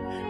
《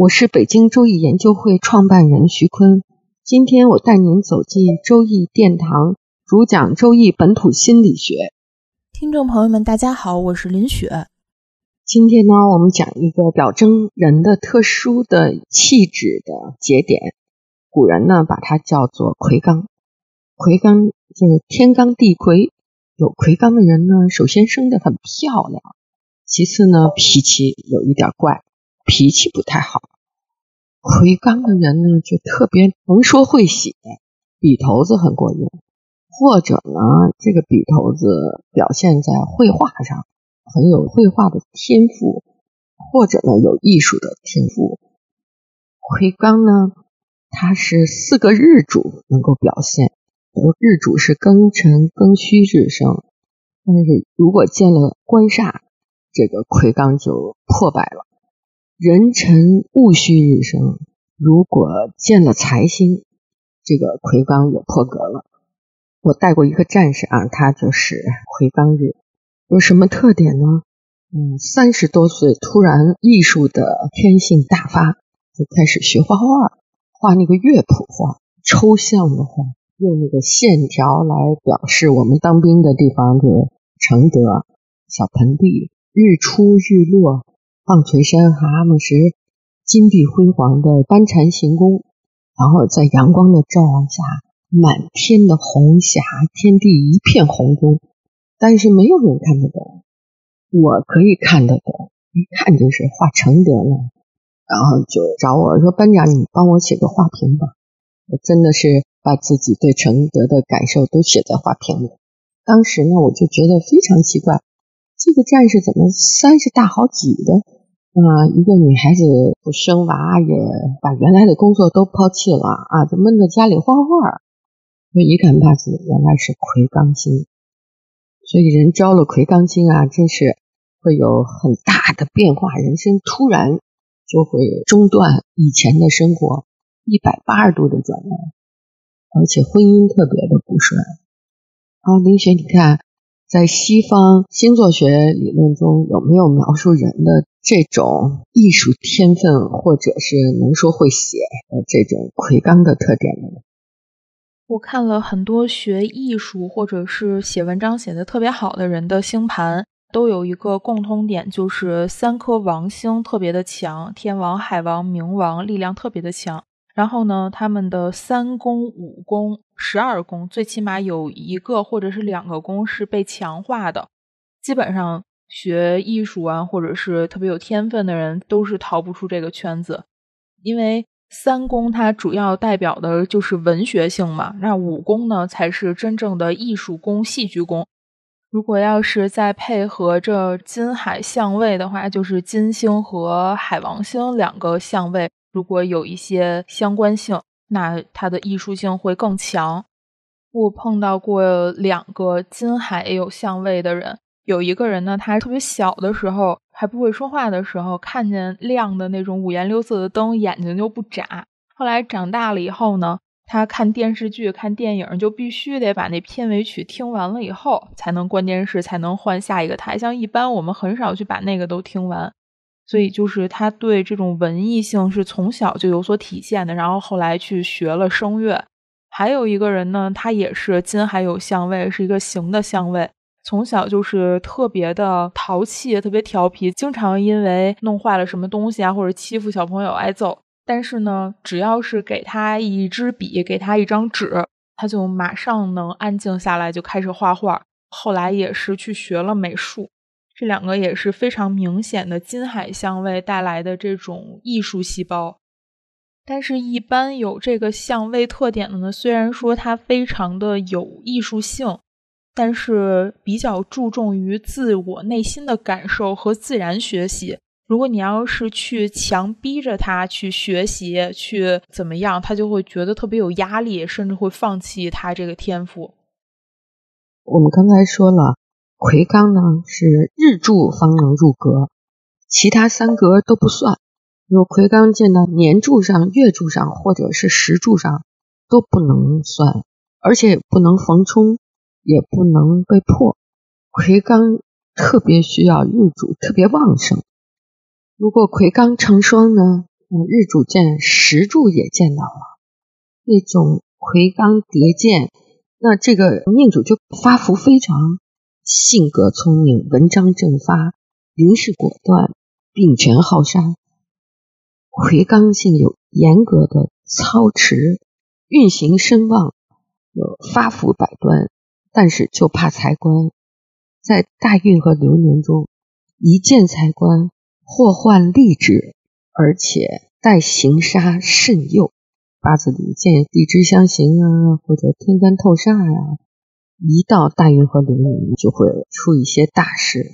我是北京周易研究会创办人徐坤。今天我带您走进周易殿堂，主讲周易本土心理学。听众朋友们，大家好，我是林雪。今天呢，我们讲一个表征人的特殊的气质的节点。古人呢，把它叫做魁罡。魁罡就是天罡地魁。有魁罡的人呢，首先生得很漂亮，其次呢，脾气有一点怪，脾气不太好。魁罡的人呢，就特别能说会写，笔头子很过硬，或者呢，这个笔头子表现在绘画上，很有绘画的天赋，或者呢，有艺术的天赋。魁罡呢，它是四个日主能够表现，日主是庚辰、庚戌日生，但是如果见了官煞，这个魁罡就破败了。壬辰戊戌日生，如果见了财星，这个魁罡也破格了。我带过一个战士啊，他就是魁罡日，有什么特点呢？嗯，三十多岁突然艺术的天性大发，就开始学画画，画那个乐谱画，抽象的画，用那个线条来表示我们当兵的地方的承德小盆地，日出日落。棒槌山、蛤蟆石，金碧辉煌的班禅行宫，然后在阳光的照耀下，满天的红霞，天地一片红中。但是没有人看得懂，我可以看得懂，一看就是画承德了。然后就找我说：“班长，你帮我写个画评吧。”我真的是把自己对承德的感受都写在画评里。当时呢，我就觉得非常奇怪，这个战士怎么三十大好几的？啊，一个女孩子不生娃，也把原来的工作都抛弃了啊，就闷在家里画画。我一看八字，原来是魁罡星，所以人招了魁罡星啊，真是会有很大的变化，人生突然就会中断以前的生活，一百八十度的转弯，而且婚姻特别的不顺。好，林雪，你看。在西方星座学理论中，有没有描述人的这种艺术天分，或者是能说会写的这种魁罡的特点呢？我看了很多学艺术或者是写文章写的特别好的人的星盘，都有一个共通点，就是三颗王星特别的强，天王、海王、冥王力量特别的强。然后呢，他们的三宫、五宫、十二宫，最起码有一个或者是两个宫是被强化的。基本上学艺术啊，或者是特别有天分的人，都是逃不出这个圈子。因为三宫它主要代表的就是文学性嘛，那五宫呢才是真正的艺术宫、戏剧宫。如果要是再配合着金海相位的话，就是金星和海王星两个相位。如果有一些相关性，那它的艺术性会更强。我碰到过两个金海也有相位的人，有一个人呢，他特别小的时候还不会说话的时候，看见亮的那种五颜六色的灯，眼睛就不眨。后来长大了以后呢，他看电视剧、看电影就必须得把那片尾曲听完了以后才能关电视，才能换下一个台。像一般我们很少去把那个都听完。所以就是他对这种文艺性是从小就有所体现的，然后后来去学了声乐。还有一个人呢，他也是金还有相位，是一个行的相位，从小就是特别的淘气，特别调皮，经常因为弄坏了什么东西啊，或者欺负小朋友挨揍。但是呢，只要是给他一支笔，给他一张纸，他就马上能安静下来，就开始画画。后来也是去学了美术，这两个也是非常明显的金海相位带来的这种艺术细胞。但是，一般有这个相位特点的呢，虽然说它非常的有艺术性，但是比较注重于自我内心的感受和自然学习。如果你要是去强逼着他去学习，去怎么样，他就会觉得特别有压力，甚至会放弃他这个天赋。我们刚才说了，魁罡呢是日柱方能入格，其他三格都不算。如果魁罡见到年柱上、月柱上，或者是时柱上，都不能算，而且也不能逢冲，也不能被破。魁罡特别需要日主特别旺盛。如果魁罡成双呢，日主见时柱也见到了，那种魁罡叠见，那这个命主就发福非常，性格聪明，文章正发，行事果断，秉权好杀。魁罡性有严格的操持，运行深旺，有发福百端，但是就怕财官，在大运和流年中一见财官，祸患立止，而且带行杀慎诱。八字里见地支相刑啊，或者天干透煞呀，一到大运和流年就会出一些大事。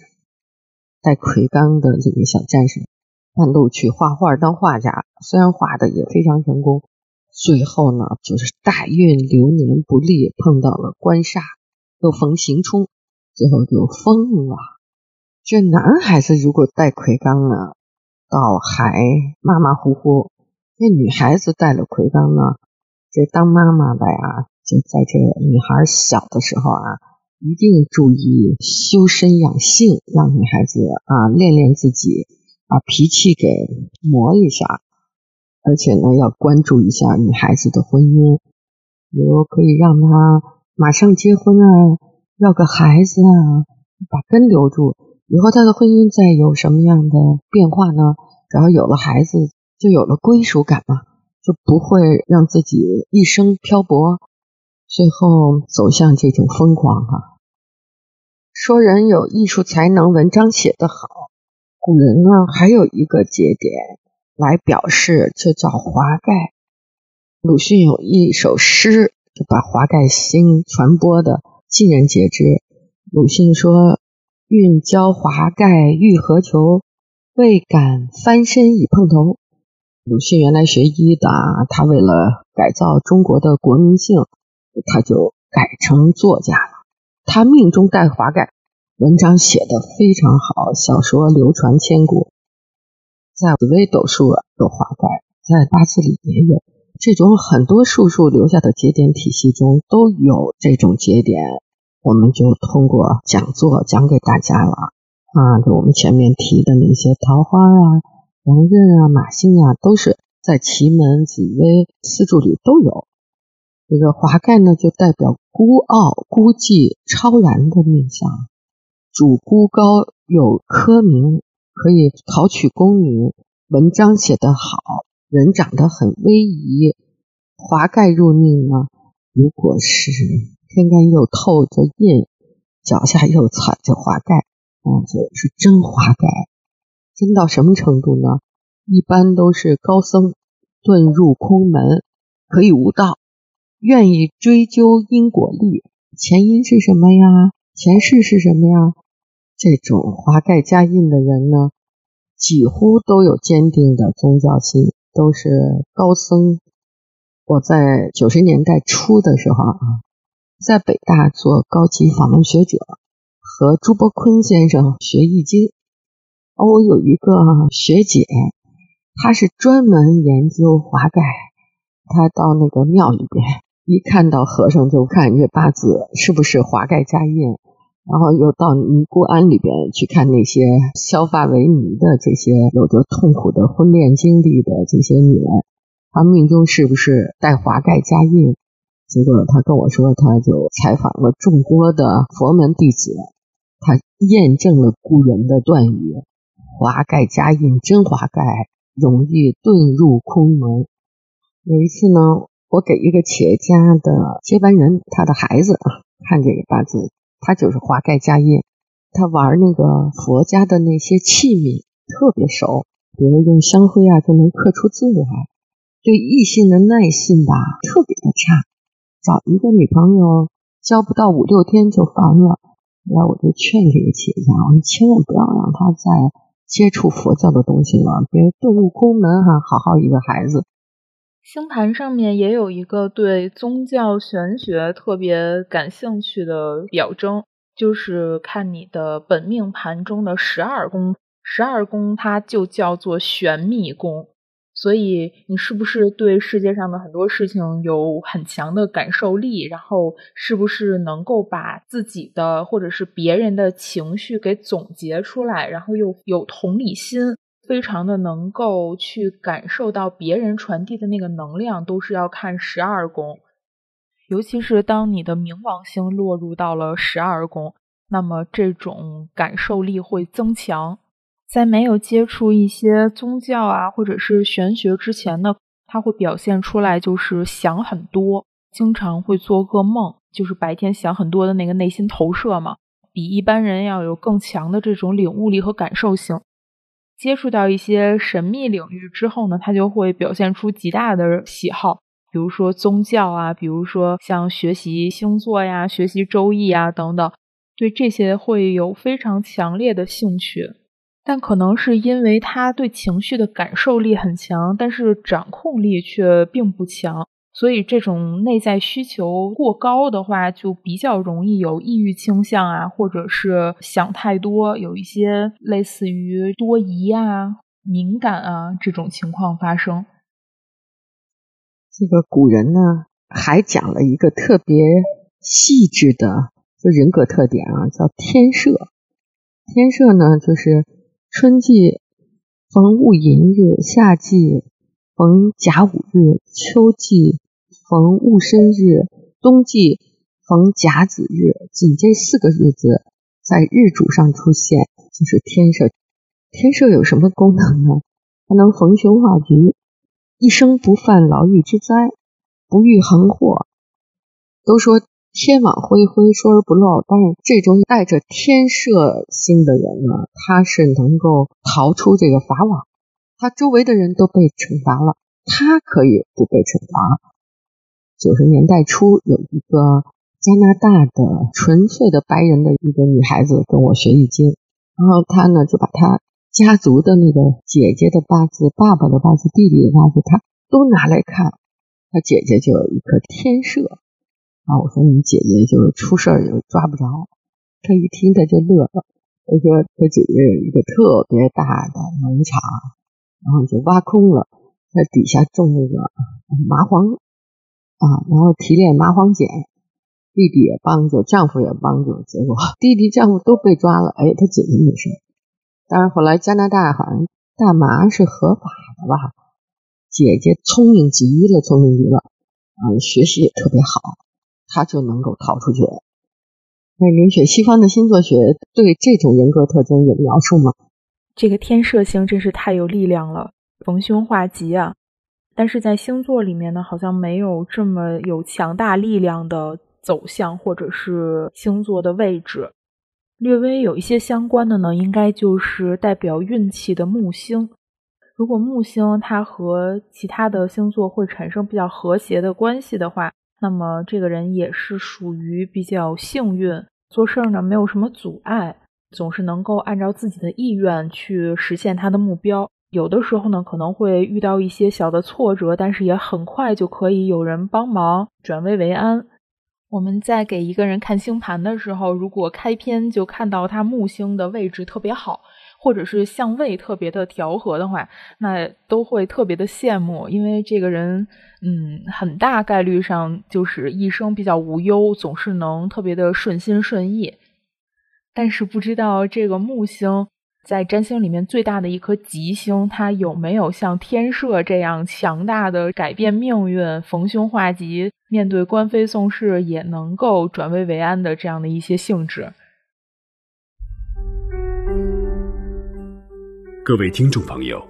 带魁罡的这个小战士。半路去画画当画家，虽然画的也非常成功，最后呢就是大运流年不利，碰到了官煞，又逢刑冲，最后就疯了。这男孩子如果带魁罡呢，倒还马马虎虎；那女孩子带了魁罡呢，这当妈妈的呀，就在这女孩小的时候啊，一定注意修身养性，让女孩子啊练练自己。把脾气给磨一下，而且呢，要关注一下女孩子的婚姻，比如可以让她马上结婚啊，要个孩子啊，把根留住。以后他的婚姻再有什么样的变化呢？只要有了孩子，就有了归属感嘛，就不会让自己一生漂泊，最后走向这种疯狂哈。说人有艺术才能，文章写得好。古人呢，还有一个节点来表示，就叫华盖。鲁迅有一首诗，就把华盖星传播的尽人皆知。鲁迅说：“运交华盖欲何求？未敢翻身已碰头。”鲁迅原来学医的，他为了改造中国的国民性，他就改成作家了。他命中带华盖。文章写的非常好，小说流传千古。在紫微斗数有华盖，在八字里也有这种很多术数留下的节点体系中都有这种节点，我们就通过讲座讲给大家了啊。就我们前面提的那些桃花啊、王刃啊、马星啊，都是在奇门、紫微四柱里都有。这个华盖呢，就代表孤傲、孤寂、超然的面相。主孤高有科名，可以考取功名，文章写得好，人长得很威仪。华盖入命呢，如果是天干又透着印，脚下又踩着华盖，那就是真华盖。真到什么程度呢？一般都是高僧遁入空门，可以悟道，愿意追究因果力，前因是什么呀？前世是什么呀？这种华盖加印的人呢，几乎都有坚定的宗教心，都是高僧。我在九十年代初的时候啊，在北大做高级访问学者，和朱伯坤先生学易经。我有一个学姐，她是专门研究华盖，她到那个庙里边，一看到和尚就看这八字是不是华盖加印。然后又到尼姑庵里边去看那些削发为尼的这些有着痛苦的婚恋经历的这些女人，她命中是不是带华盖加印？结果他跟我说，他就采访了众多的佛门弟子，他验证了古人的断语：华盖加印真华盖，容易遁入空门。有一次呢，我给一个企业家的接班人，他的孩子啊看这个八字，他就是华盖家业，他玩那个佛家的那些器皿特别熟，比如用香灰啊就能刻出字来，对异性的耐性吧特别的差，找一个女朋友交不到五六天就烦了。后来我就劝这个企业家，我说千万不要让他再接触佛教的东西了，别遁入空门哈，好好一个孩子。星盘上面也有一个对宗教玄学特别感兴趣的表征，就是看你的本命盘中的十二宫，十二宫它就叫做玄秘宫。所以你是不是对世界上的很多事情有很强的感受力？然后是不是能够把自己的或者是别人的情绪给总结出来，然后又有同理心？非常的能够去感受到别人传递的那个能量，都是要看十二宫，尤其是当你的冥王星落入到了十二宫，那么这种感受力会增强。在没有接触一些宗教啊或者是玄学之前呢，他会表现出来就是想很多，经常会做噩梦，就是白天想很多的那个内心投射嘛，比一般人要有更强的这种领悟力和感受性。接触到一些神秘领域之后呢，他就会表现出极大的喜好，比如说宗教啊，比如说像学习星座呀、学习周易啊等等，对这些会有非常强烈的兴趣。但可能是因为他对情绪的感受力很强，但是掌控力却并不强。所以，这种内在需求过高的话，就比较容易有抑郁倾向啊，或者是想太多，有一些类似于多疑啊、敏感啊这种情况发生。这个古人呢，还讲了一个特别细致的就人格特点啊，叫天赦。天赦呢，就是春季逢戊寅日，夏季逢甲午日，秋季。逢戊申日，冬季逢甲子日，仅这四个日子在日主上出现，就是天赦。天赦有什么功能呢？它能逢凶化吉，一生不犯牢狱之灾，不遇横祸。都说天网恢恢，疏而不漏，但是这种带着天赦心的人呢，他是能够逃出这个法网。他周围的人都被惩罚了，他可以不被惩罚。九十年代初，有一个加拿大的纯粹的白人的一个女孩子跟我学易经，然后她呢就把她家族的那个姐姐的八字、爸爸的八字、弟弟的八字，她都拿来看。她姐姐就有一颗天赦啊！我说你姐姐就是出事儿就抓不着。她一听她就乐了，她说她姐姐有一个特别大的农场，然后就挖空了，在底下种那个麻黄。啊，然后提炼麻黄碱，弟弟也帮助，丈夫也帮助，结果弟弟丈夫都被抓了，哎，他姐姐没事。但是后来加拿大好像大麻是合法的吧？姐姐聪明极了，聪明极了，嗯，学习也特别好，她就能够逃出去。那林雪，西方的星座学对这种人格特征有描述吗？这个天射星真是太有力量了，逢凶化吉啊！但是在星座里面呢，好像没有这么有强大力量的走向，或者是星座的位置。略微有一些相关的呢，应该就是代表运气的木星。如果木星它和其他的星座会产生比较和谐的关系的话，那么这个人也是属于比较幸运，做事儿呢没有什么阻碍，总是能够按照自己的意愿去实现他的目标。有的时候呢，可能会遇到一些小的挫折，但是也很快就可以有人帮忙转危为安。我们在给一个人看星盘的时候，如果开篇就看到他木星的位置特别好，或者是相位特别的调和的话，那都会特别的羡慕，因为这个人，嗯，很大概率上就是一生比较无忧，总是能特别的顺心顺意。但是不知道这个木星。在占星里面最大的一颗吉星，它有没有像天赦这样强大的改变命运、逢凶化吉、面对官非讼事也能够转危为安的这样的一些性质？各位听众朋友，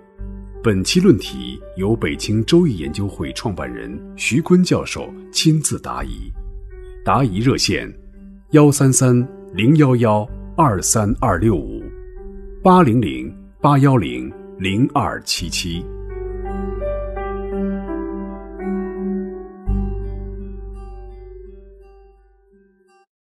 本期论题由北京周易研究会创办人徐坤教授亲自答疑，答疑热线：幺三三零幺幺二三二六五。八零零八幺零零二七七。